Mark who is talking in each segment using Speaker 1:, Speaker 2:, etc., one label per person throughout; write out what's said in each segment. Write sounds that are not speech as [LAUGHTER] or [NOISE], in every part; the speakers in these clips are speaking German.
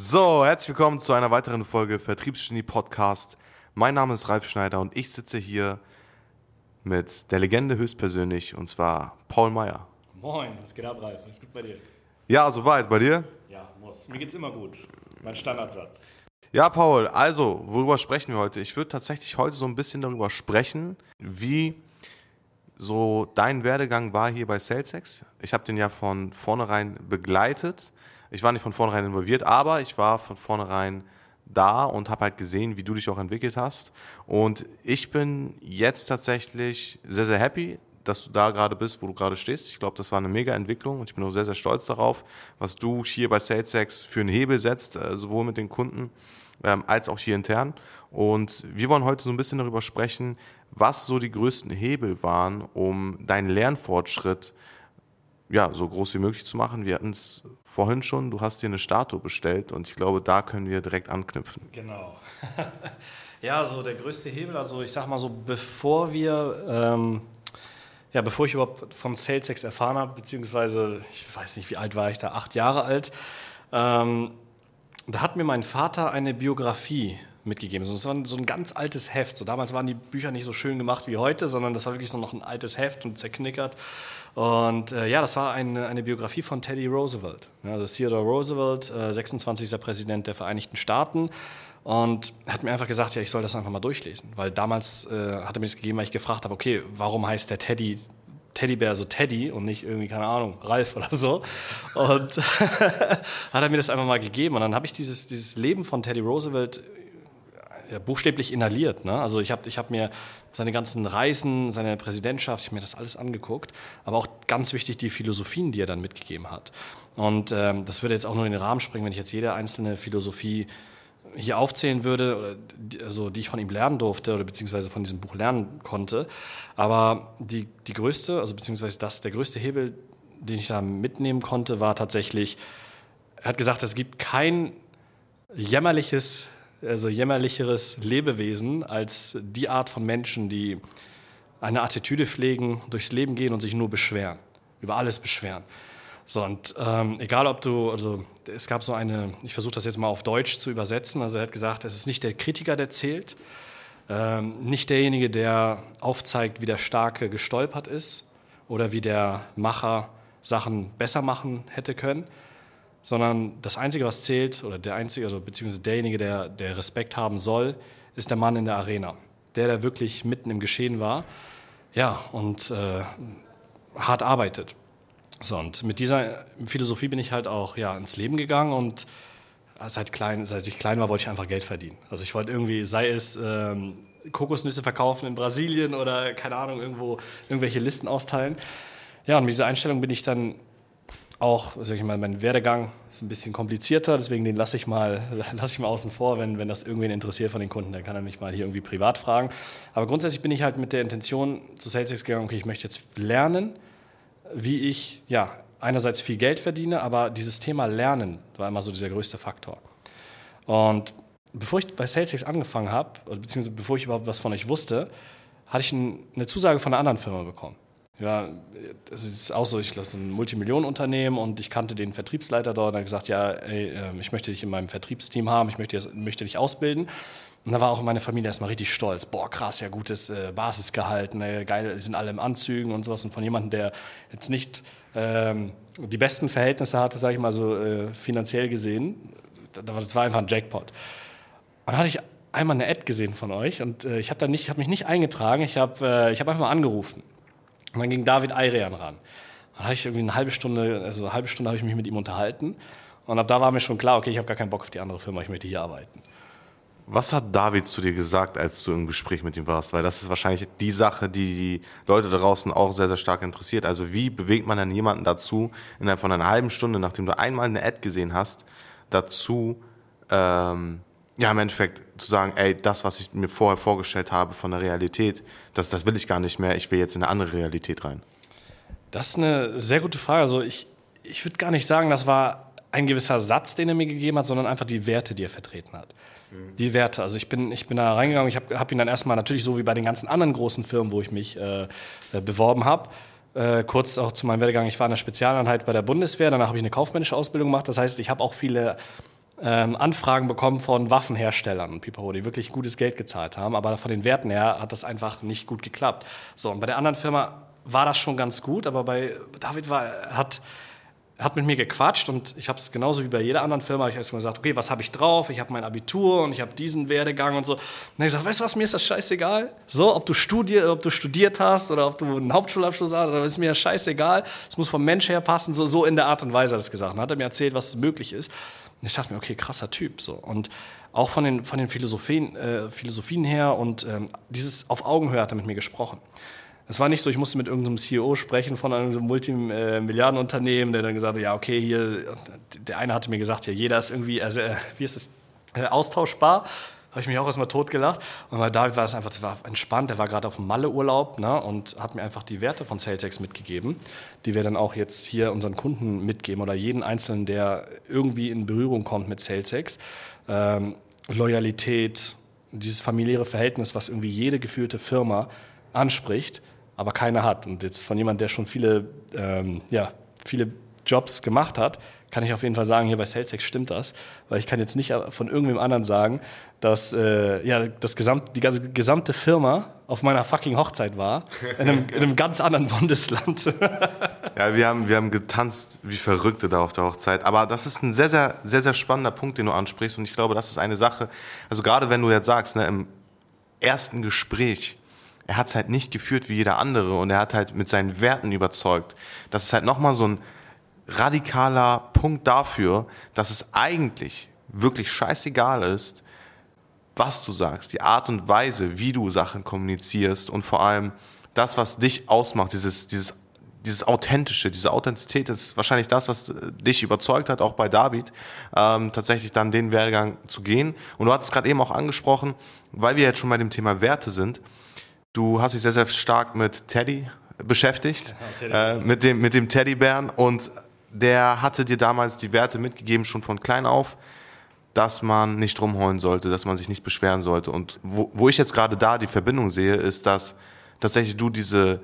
Speaker 1: So, herzlich willkommen zu einer weiteren Folge Vertriebsgenie Podcast. Mein Name ist Ralf Schneider und ich sitze hier mit der Legende höchstpersönlich und zwar Paul Meyer.
Speaker 2: Moin, was geht ab, Ralf? Was gut bei dir?
Speaker 1: Ja, soweit. Bei dir?
Speaker 2: Ja, muss. Mir geht's immer gut. Mein Standardsatz.
Speaker 1: Ja, Paul, also, worüber sprechen wir heute? Ich würde tatsächlich heute so ein bisschen darüber sprechen, wie so dein Werdegang war hier bei SalesX. Ich habe den ja von vornherein begleitet. Ich war nicht von vornherein involviert, aber ich war von vornherein da und habe halt gesehen, wie du dich auch entwickelt hast. Und ich bin jetzt tatsächlich sehr, sehr happy, dass du da gerade bist, wo du gerade stehst. Ich glaube, das war eine mega Entwicklung und ich bin auch sehr, sehr stolz darauf, was du hier bei SalesX für einen Hebel setzt, äh, sowohl mit den Kunden ähm, als auch hier intern. Und wir wollen heute so ein bisschen darüber sprechen, was so die größten Hebel waren, um deinen Lernfortschritt ja, so groß wie möglich zu machen. Wir hatten es vorhin schon, du hast dir eine Statue bestellt und ich glaube, da können wir direkt anknüpfen.
Speaker 2: Genau. [LAUGHS] ja, so der größte Hebel, also ich sag mal so, bevor wir, ähm, ja, bevor ich überhaupt von SalesX erfahren habe, beziehungsweise, ich weiß nicht, wie alt war ich da, acht Jahre alt, ähm, da hat mir mein Vater eine Biografie mitgegeben. Das war so ein ganz altes Heft. So damals waren die Bücher nicht so schön gemacht wie heute, sondern das war wirklich so noch ein altes Heft und zerknickert. Und äh, ja, das war eine, eine, Biografie von Teddy Roosevelt. Ja, also Theodore Roosevelt, äh, 26. Präsident der Vereinigten Staaten. Und hat mir einfach gesagt, ja, ich soll das einfach mal durchlesen. Weil damals äh, hat er mir das gegeben, weil ich gefragt habe, okay, warum heißt der Teddy Teddybär so Teddy und nicht irgendwie, keine Ahnung, Ralf oder so. Und [LAUGHS] hat er mir das einfach mal gegeben. Und dann habe ich dieses, dieses Leben von Teddy Roosevelt ja, buchstäblich inhaliert. Ne? Also ich habe ich hab mir seine ganzen Reisen, seine Präsidentschaft, ich habe mir das alles angeguckt, aber auch ganz wichtig die Philosophien, die er dann mitgegeben hat. Und ähm, das würde jetzt auch nur in den Rahmen springen, wenn ich jetzt jede einzelne Philosophie hier aufzählen würde, oder die, also die ich von ihm lernen durfte oder beziehungsweise von diesem Buch lernen konnte. Aber die, die größte, also beziehungsweise das, der größte Hebel, den ich da mitnehmen konnte, war tatsächlich, er hat gesagt, es gibt kein jämmerliches also jämmerlicheres Lebewesen als die Art von Menschen, die eine Attitüde pflegen, durchs Leben gehen und sich nur beschweren, über alles beschweren. So, und ähm, egal ob du, also es gab so eine, ich versuche das jetzt mal auf Deutsch zu übersetzen, also er hat gesagt, es ist nicht der Kritiker, der zählt, ähm, nicht derjenige, der aufzeigt, wie der Starke gestolpert ist oder wie der Macher Sachen besser machen hätte können, sondern das Einzige, was zählt, oder der Einzige, also beziehungsweise derjenige, der, der Respekt haben soll, ist der Mann in der Arena. Der, der wirklich mitten im Geschehen war, ja, und äh, hart arbeitet. So, und mit dieser Philosophie bin ich halt auch ja, ins Leben gegangen und seit, klein, seit ich klein war, wollte ich einfach Geld verdienen. Also ich wollte irgendwie, sei es ähm, Kokosnüsse verkaufen in Brasilien oder keine Ahnung, irgendwo irgendwelche Listen austeilen. Ja, und mit dieser Einstellung bin ich dann auch, sag ich mal, mein Werdegang ist ein bisschen komplizierter, deswegen den lasse ich mal, [LAUGHS] lasse ich mal außen vor, wenn, wenn das irgendwen interessiert von den Kunden, dann kann er mich mal hier irgendwie privat fragen. Aber grundsätzlich bin ich halt mit der Intention zu SalesX gegangen, okay, ich möchte jetzt lernen, wie ich, ja, einerseits viel Geld verdiene, aber dieses Thema Lernen war immer so dieser größte Faktor. Und bevor ich bei SalesX angefangen habe, beziehungsweise bevor ich überhaupt was von euch wusste, hatte ich eine Zusage von einer anderen Firma bekommen. Ja, das ist auch so, ich glaube, so ein Multimillionenunternehmen und ich kannte den Vertriebsleiter dort und er hat gesagt, ja, ey, ähm, ich möchte dich in meinem Vertriebsteam haben, ich möchte, möchte dich ausbilden. Und da war auch meine Familie erstmal richtig stolz. Boah, krass, ja, gutes äh, Basisgehalt, ne, geil, die sind alle im Anzügen und sowas. Und von jemandem, der jetzt nicht ähm, die besten Verhältnisse hatte, sage ich mal so äh, finanziell gesehen, das war einfach ein Jackpot. Und dann hatte ich einmal eine Ad gesehen von euch und äh, ich habe hab mich nicht eingetragen, ich habe äh, hab einfach mal angerufen. Und dann ging David Ayrian ran. Dann hatte ich irgendwie eine halbe Stunde, also eine halbe Stunde habe ich mich mit ihm unterhalten. Und ab da war mir schon klar, okay, ich habe gar keinen Bock auf die andere Firma, ich möchte hier arbeiten.
Speaker 1: Was hat David zu dir gesagt, als du im Gespräch mit ihm warst? Weil das ist wahrscheinlich die Sache, die die Leute da draußen auch sehr, sehr stark interessiert. Also wie bewegt man dann jemanden dazu, innerhalb von einer halben Stunde, nachdem du einmal eine Ad gesehen hast, dazu, ähm, ja, im Endeffekt zu sagen, ey, das, was ich mir vorher vorgestellt habe von der Realität, das, das will ich gar nicht mehr, ich will jetzt in eine andere Realität rein.
Speaker 2: Das ist eine sehr gute Frage. Also ich, ich würde gar nicht sagen, das war ein gewisser Satz, den er mir gegeben hat, sondern einfach die Werte, die er vertreten hat. Die Werte. Also ich bin, ich bin da reingegangen, ich habe hab ihn dann erstmal natürlich so wie bei den ganzen anderen großen Firmen, wo ich mich äh, äh beworben habe, äh, kurz auch zu meinem Werdegang, ich war in der Spezialeinheit bei der Bundeswehr, danach habe ich eine kaufmännische Ausbildung gemacht. Das heißt, ich habe auch viele ähm, Anfragen bekommen von Waffenherstellern und die wirklich gutes Geld gezahlt haben, aber von den Werten her hat das einfach nicht gut geklappt. So, und bei der anderen Firma war das schon ganz gut, aber bei David war, hat hat mit mir gequatscht und ich habe es genauso wie bei jeder anderen Firma, ich habe gesagt, okay, was habe ich drauf? Ich habe mein Abitur und ich habe diesen Werdegang und so. Und dann habe ich gesagt, weißt du was, mir ist das scheißegal. So, ob du, studier, ob du studiert hast oder ob du einen Hauptschulabschluss hast, oder ist mir das scheißegal. Es muss vom Mensch her passen, so, so in der Art und Weise hat er es gesagt. Dann hat er mir erzählt, was möglich ist. Ich dachte mir, okay, krasser Typ. So. Und auch von den, von den Philosophien, äh, Philosophien her und ähm, dieses auf Augenhöhe hat er mit mir gesprochen. Es war nicht so, ich musste mit irgendeinem CEO sprechen von einem Multimilliardenunternehmen, der dann gesagt hat, ja, okay, hier, der eine hatte mir gesagt, ja, jeder ist irgendwie, also, wie ist es, äh, austauschbar. Habe ich mich auch erstmal totgelacht. Und bei David war es einfach, war entspannt. Der war gerade auf dem Malle-Urlaub ne, und hat mir einfach die Werte von Saletex mitgegeben, die wir dann auch jetzt hier unseren Kunden mitgeben oder jeden Einzelnen, der irgendwie in Berührung kommt mit Saletex. Ähm, Loyalität, dieses familiäre Verhältnis, was irgendwie jede geführte Firma anspricht aber keiner hat. Und jetzt von jemand, der schon viele, ähm, ja, viele Jobs gemacht hat, kann ich auf jeden Fall sagen, hier bei SalesX stimmt das, weil ich kann jetzt nicht von irgendwem anderen sagen, dass äh, ja, das gesamt, die ganze, gesamte Firma auf meiner fucking Hochzeit war, in einem, in einem ganz anderen [LAUGHS] Bundesland.
Speaker 1: ja, wir haben, wir haben getanzt wie Verrückte da auf der Hochzeit, aber das ist ein sehr, sehr, sehr, sehr spannender Punkt, den du ansprichst und ich glaube, das ist eine Sache, also gerade wenn du jetzt sagst, ne, im ersten Gespräch, er hat es halt nicht geführt wie jeder andere und er hat halt mit seinen Werten überzeugt. Das ist halt nochmal so ein radikaler Punkt dafür, dass es eigentlich wirklich scheißegal ist, was du sagst, die Art und Weise, wie du Sachen kommunizierst und vor allem das, was dich ausmacht, dieses, dieses, dieses Authentische, diese Authentizität ist wahrscheinlich das, was dich überzeugt hat, auch bei David, ähm, tatsächlich dann den Werdegang zu gehen. Und du hattest gerade eben auch angesprochen, weil wir jetzt schon bei dem Thema Werte sind, Du hast dich sehr, sehr stark mit Teddy beschäftigt, ja, äh, mit, dem, mit dem Teddybären und der hatte dir damals die Werte mitgegeben, schon von klein auf, dass man nicht rumheulen sollte, dass man sich nicht beschweren sollte. Und wo, wo ich jetzt gerade da die Verbindung sehe, ist, dass tatsächlich du diese,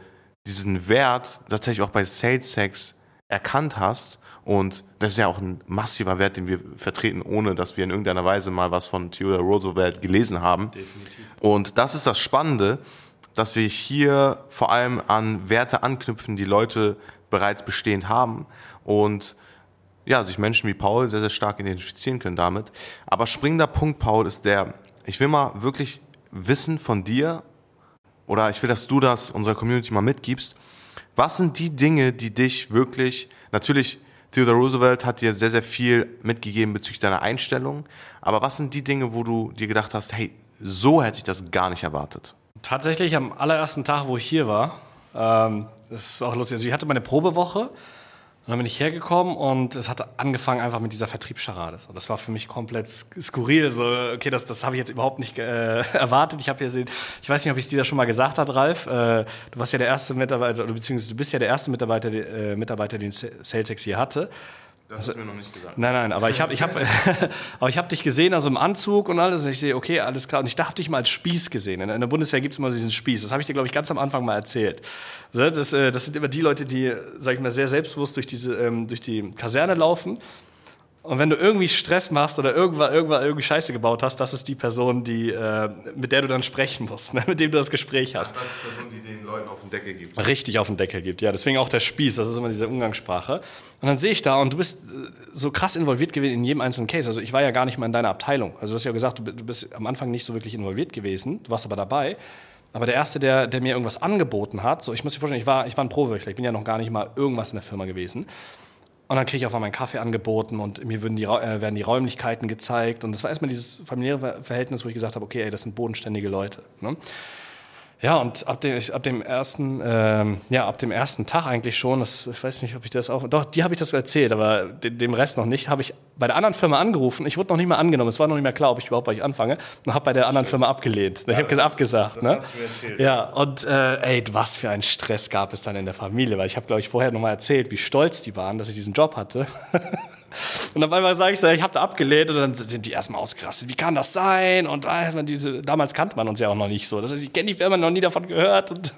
Speaker 1: diesen Wert tatsächlich auch bei Sales Sex erkannt hast. Und das ist ja auch ein massiver Wert, den wir vertreten, ohne dass wir in irgendeiner Weise mal was von Theodore Roosevelt gelesen haben. Definitiv. Und das ist das Spannende, dass wir hier vor allem an Werte anknüpfen, die Leute bereits bestehend haben und ja, sich Menschen wie Paul sehr, sehr stark identifizieren können damit. Aber springender Punkt, Paul, ist der, ich will mal wirklich wissen von dir oder ich will, dass du das unserer Community mal mitgibst. Was sind die Dinge, die dich wirklich, natürlich, Theodore Roosevelt hat dir sehr, sehr viel mitgegeben bezüglich deiner Einstellung, aber was sind die Dinge, wo du dir gedacht hast, hey, so hätte ich das gar nicht erwartet?
Speaker 2: tatsächlich am allerersten Tag, wo ich hier war, ähm, das ist auch lustig, also ich hatte meine Probewoche und dann bin ich hergekommen und es hat angefangen einfach mit dieser Vertriebscharade. So, das war für mich komplett skurril. So, okay, das, das habe ich jetzt überhaupt nicht äh, [LAUGHS] erwartet. Ich habe hier sehen, ich weiß nicht, ob ich es dir da schon mal gesagt hat, Ralf. Äh, du warst ja der erste Mitarbeiter, oder beziehungsweise du bist ja der erste Mitarbeiter, äh, Mitarbeiter den SalesX hier hatte.
Speaker 1: Das hast du mir noch nicht gesagt.
Speaker 2: Nein, nein, aber ich habe ich hab, [LAUGHS] hab dich gesehen, also im Anzug und alles. Und ich sehe, okay, alles klar. Und ich habe dich mal als Spieß gesehen. In der Bundeswehr gibt es immer diesen Spieß. Das habe ich dir, glaube ich, ganz am Anfang mal erzählt. Das, äh, das sind immer die Leute, die, sag ich mal, sehr selbstbewusst durch, diese, ähm, durch die Kaserne laufen und wenn du irgendwie Stress machst oder irgendwann, irgendwann irgendwie Scheiße gebaut hast, das ist die Person, die, äh, mit der du dann sprechen musst, ne? mit dem du das Gespräch hast.
Speaker 1: das ist die Person, die den Leuten auf den Deckel gibt.
Speaker 2: Richtig auf den Deckel gibt, ja. Deswegen auch der Spieß, das ist immer diese Umgangssprache. Und dann sehe ich da und du bist äh, so krass involviert gewesen in jedem einzelnen Case. Also ich war ja gar nicht mal in deiner Abteilung. Also du hast ja gesagt, du bist am Anfang nicht so wirklich involviert gewesen, du warst aber dabei. Aber der Erste, der, der mir irgendwas angeboten hat, so ich muss dir vorstellen, ich war, ich war ein Prowirkler, ich bin ja noch gar nicht mal irgendwas in der Firma gewesen. Und dann kriege ich auf einmal meinen Kaffee angeboten und mir die, äh, werden die Räumlichkeiten gezeigt. Und das war erstmal dieses familiäre Verhältnis, wo ich gesagt habe, okay, ey, das sind bodenständige Leute. Ne? Ja, und ab dem, ab dem ersten, ähm, ja, ab dem ersten Tag eigentlich schon, das, ich weiß nicht, ob ich das auch, doch, die habe ich das erzählt, aber den, dem Rest noch nicht, habe ich bei der anderen Firma angerufen. Ich wurde noch nicht mal angenommen, es war noch nicht mehr klar, ob ich überhaupt bei euch anfange, und habe bei der anderen Firma abgelehnt. Ja, ich habe abgesagt. Das ne? hast du mir erzählt. Ja, und äh, ey, was für ein Stress gab es dann in der Familie, weil ich habe, glaube ich, vorher noch mal erzählt, wie stolz die waren, dass ich diesen Job hatte. [LAUGHS] Und auf einmal sage ich so, ich habe da abgelehnt und dann sind die erstmal ausgerastet. Wie kann das sein? Und äh, diese, damals kannte man uns ja auch noch nicht so. Das heißt, ich kenne die Firma noch nie davon gehört. Und,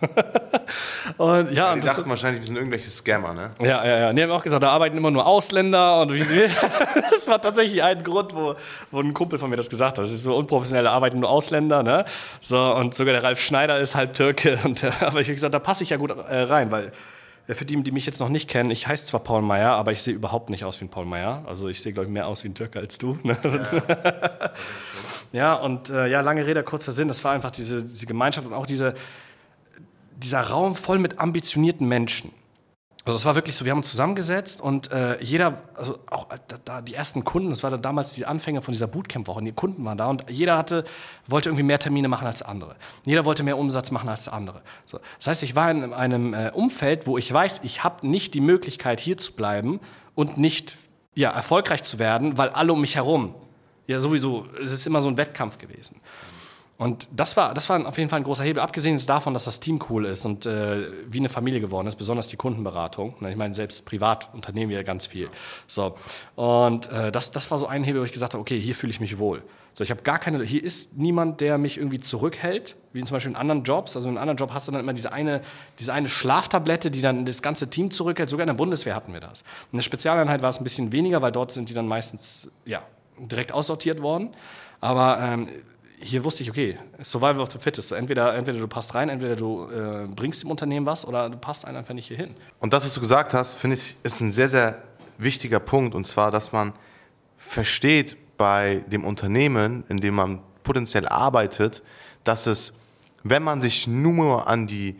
Speaker 2: [LAUGHS]
Speaker 1: und ja, ja, die und dachten wahrscheinlich, wir sind irgendwelche Scammer, ne?
Speaker 2: Ja, ja, ja. Die haben auch gesagt, da arbeiten immer nur Ausländer und wie sie [LAUGHS] Das war tatsächlich ein Grund, wo, wo ein Kumpel von mir das gesagt hat. Das ist so unprofessionelle arbeiten nur Ausländer, ne? So, und sogar der Ralf Schneider ist halb Türke. Und, [LAUGHS] aber ich habe gesagt, da passe ich ja gut äh, rein, weil für die, die mich jetzt noch nicht kennen, ich heiße zwar Paul Meyer, aber ich sehe überhaupt nicht aus wie ein Paul Meyer. Also ich sehe, glaube ich, mehr aus wie ein Türke als du. Ne? Ja, [LAUGHS] ja und äh, ja, lange Rede, kurzer Sinn, das war einfach diese, diese Gemeinschaft und auch diese, dieser Raum voll mit ambitionierten Menschen. Also es war wirklich so, wir haben uns zusammengesetzt und äh, jeder, also auch äh, da, die ersten Kunden, das war dann damals die Anfänge von dieser Bootcamp-Woche, die Kunden waren da und jeder hatte, wollte irgendwie mehr Termine machen als andere. Jeder wollte mehr Umsatz machen als der andere. So. Das heißt, ich war in einem äh, Umfeld, wo ich weiß, ich habe nicht die Möglichkeit, hier zu bleiben und nicht ja, erfolgreich zu werden, weil alle um mich herum, ja sowieso, es ist immer so ein Wettkampf gewesen. Und das war, das war auf jeden Fall ein großer Hebel, abgesehen davon, dass das Team cool ist und äh, wie eine Familie geworden ist, besonders die Kundenberatung. Ich meine, selbst privat unternehmen wir ganz viel. So. Und äh, das, das war so ein Hebel, wo ich gesagt habe, okay, hier fühle ich mich wohl. So, ich habe gar keine, hier ist niemand, der mich irgendwie zurückhält, wie zum Beispiel in anderen Jobs. Also in einem anderen Job hast du dann immer diese eine, diese eine Schlaftablette, die dann das ganze Team zurückhält. Sogar in der Bundeswehr hatten wir das. In der Spezialeinheit war es ein bisschen weniger, weil dort sind die dann meistens ja, direkt aussortiert worden. Aber ähm, hier wusste ich, okay, Survival of the Fittest. Entweder, entweder du passt rein, entweder du äh, bringst dem Unternehmen was oder du passt einfach nicht hier hin.
Speaker 1: Und das, was du gesagt hast, finde ich, ist ein sehr, sehr wichtiger Punkt. Und zwar, dass man versteht bei dem Unternehmen, in dem man potenziell arbeitet, dass es, wenn man sich nur an die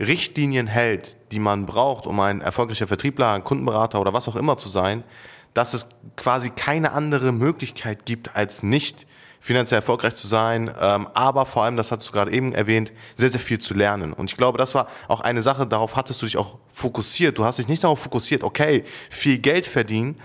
Speaker 1: Richtlinien hält, die man braucht, um ein erfolgreicher Vertriebler, ein Kundenberater oder was auch immer zu sein, dass es quasi keine andere Möglichkeit gibt, als nicht finanziell erfolgreich zu sein, ähm, aber vor allem, das hast du gerade eben erwähnt, sehr, sehr viel zu lernen. Und ich glaube, das war auch eine Sache, darauf hattest du dich auch fokussiert. Du hast dich nicht darauf fokussiert, okay, viel Geld verdienen,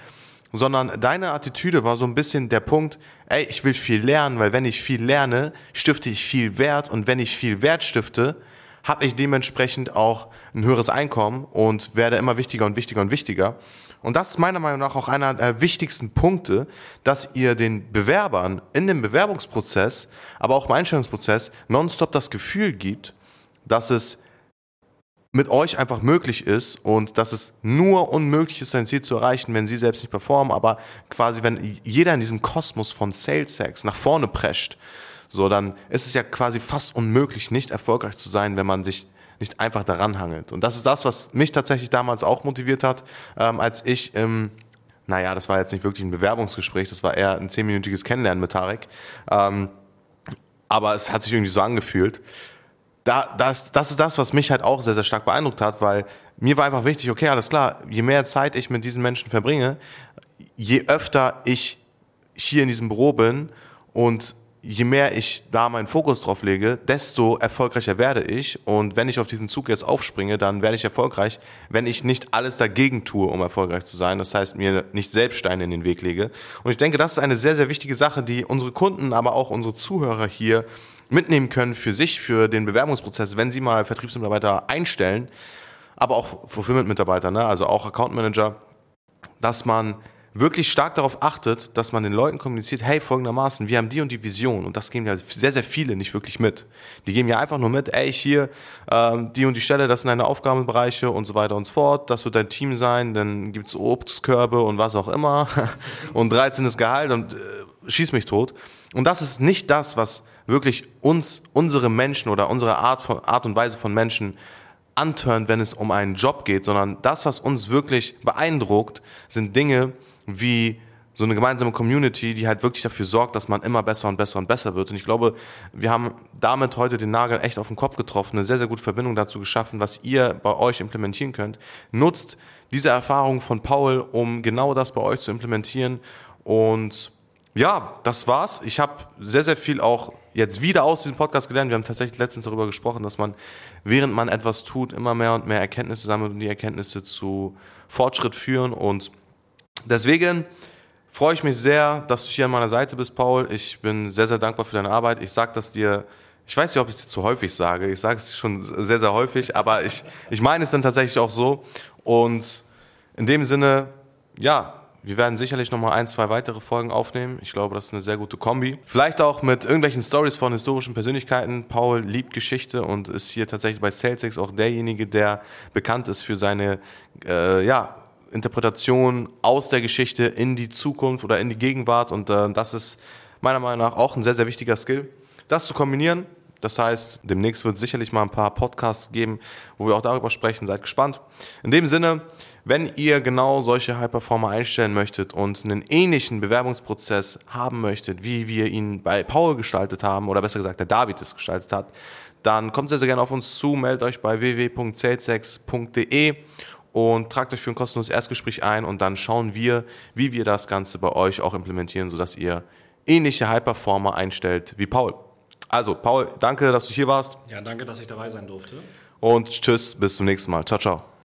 Speaker 1: sondern deine Attitüde war so ein bisschen der Punkt, ey, ich will viel lernen, weil wenn ich viel lerne, stifte ich viel Wert und wenn ich viel Wert stifte, habe ich dementsprechend auch ein höheres Einkommen und werde immer wichtiger und wichtiger und wichtiger. Und das ist meiner Meinung nach auch einer der wichtigsten Punkte, dass ihr den Bewerbern in dem Bewerbungsprozess, aber auch im Einstellungsprozess nonstop das Gefühl gibt, dass es mit euch einfach möglich ist und dass es nur unmöglich ist, sein Ziel zu erreichen, wenn sie selbst nicht performen, aber quasi, wenn jeder in diesem Kosmos von Sales Sex nach vorne prescht, so, dann ist es ja quasi fast unmöglich, nicht erfolgreich zu sein, wenn man sich nicht einfach daran hangelt. Und das ist das, was mich tatsächlich damals auch motiviert hat, ähm, als ich im, naja, das war jetzt nicht wirklich ein Bewerbungsgespräch, das war eher ein zehnminütiges Kennenlernen mit Tarek. Ähm, aber es hat sich irgendwie so angefühlt. Da, das, das ist das, was mich halt auch sehr, sehr stark beeindruckt hat, weil mir war einfach wichtig, okay, alles klar, je mehr Zeit ich mit diesen Menschen verbringe, je öfter ich hier in diesem Büro bin und je mehr ich da meinen Fokus drauf lege, desto erfolgreicher werde ich. Und wenn ich auf diesen Zug jetzt aufspringe, dann werde ich erfolgreich, wenn ich nicht alles dagegen tue, um erfolgreich zu sein. Das heißt, mir nicht selbst Steine in den Weg lege. Und ich denke, das ist eine sehr, sehr wichtige Sache, die unsere Kunden, aber auch unsere Zuhörer hier mitnehmen können für sich, für den Bewerbungsprozess, wenn sie mal Vertriebsmitarbeiter einstellen, aber auch Fulfillment-Mitarbeiter, ne? also auch Account Manager, dass man wirklich stark darauf achtet, dass man den Leuten kommuniziert, hey, folgendermaßen, wir haben die und die Vision und das geben ja sehr, sehr viele nicht wirklich mit. Die geben ja einfach nur mit, ey, hier, ähm, die und die Stelle, das sind deine Aufgabenbereiche und so weiter und so fort, das wird dein Team sein, dann gibt's Obstkörbe und was auch immer [LAUGHS] und 13. Gehalt und äh, schieß mich tot. Und das ist nicht das, was wirklich uns, unsere Menschen oder unsere Art, von, Art und Weise von Menschen anturnt, wenn es um einen Job geht, sondern das, was uns wirklich beeindruckt, sind Dinge, wie so eine gemeinsame Community, die halt wirklich dafür sorgt, dass man immer besser und besser und besser wird. Und ich glaube, wir haben damit heute den Nagel echt auf den Kopf getroffen, eine sehr, sehr gute Verbindung dazu geschaffen, was ihr bei euch implementieren könnt. Nutzt diese Erfahrung von Paul, um genau das bei euch zu implementieren. Und ja, das war's. Ich habe sehr, sehr viel auch jetzt wieder aus diesem Podcast gelernt. Wir haben tatsächlich letztens darüber gesprochen, dass man, während man etwas tut, immer mehr und mehr Erkenntnisse sammelt und die Erkenntnisse zu Fortschritt führen und Deswegen freue ich mich sehr, dass du hier an meiner Seite bist, Paul. Ich bin sehr, sehr dankbar für deine Arbeit. Ich sage das dir, ich weiß nicht, ob ich es dir zu häufig sage. Ich sage es schon sehr, sehr häufig, aber ich, ich meine es dann tatsächlich auch so. Und in dem Sinne, ja, wir werden sicherlich nochmal ein, zwei weitere Folgen aufnehmen. Ich glaube, das ist eine sehr gute Kombi. Vielleicht auch mit irgendwelchen Stories von historischen Persönlichkeiten. Paul liebt Geschichte und ist hier tatsächlich bei SalesX auch derjenige, der bekannt ist für seine äh, ja, Interpretation aus der Geschichte in die Zukunft oder in die Gegenwart. Und äh, das ist meiner Meinung nach auch ein sehr, sehr wichtiger Skill. Das zu kombinieren, das heißt, demnächst wird es sicherlich mal ein paar Podcasts geben, wo wir auch darüber sprechen. Seid gespannt. In dem Sinne, wenn ihr genau solche High-Performer einstellen möchtet und einen ähnlichen Bewerbungsprozess haben möchtet, wie wir ihn bei Paul gestaltet haben, oder besser gesagt, der David es gestaltet hat, dann kommt sehr, sehr gerne auf uns zu, meldet euch bei www.salesex.de und tragt euch für ein kostenloses Erstgespräch ein und dann schauen wir, wie wir das Ganze bei euch auch implementieren, sodass ihr ähnliche High-Performer einstellt wie Paul. Also, Paul, danke, dass du hier warst.
Speaker 2: Ja, danke, dass ich dabei sein durfte.
Speaker 1: Und tschüss, bis zum nächsten Mal. Ciao, ciao.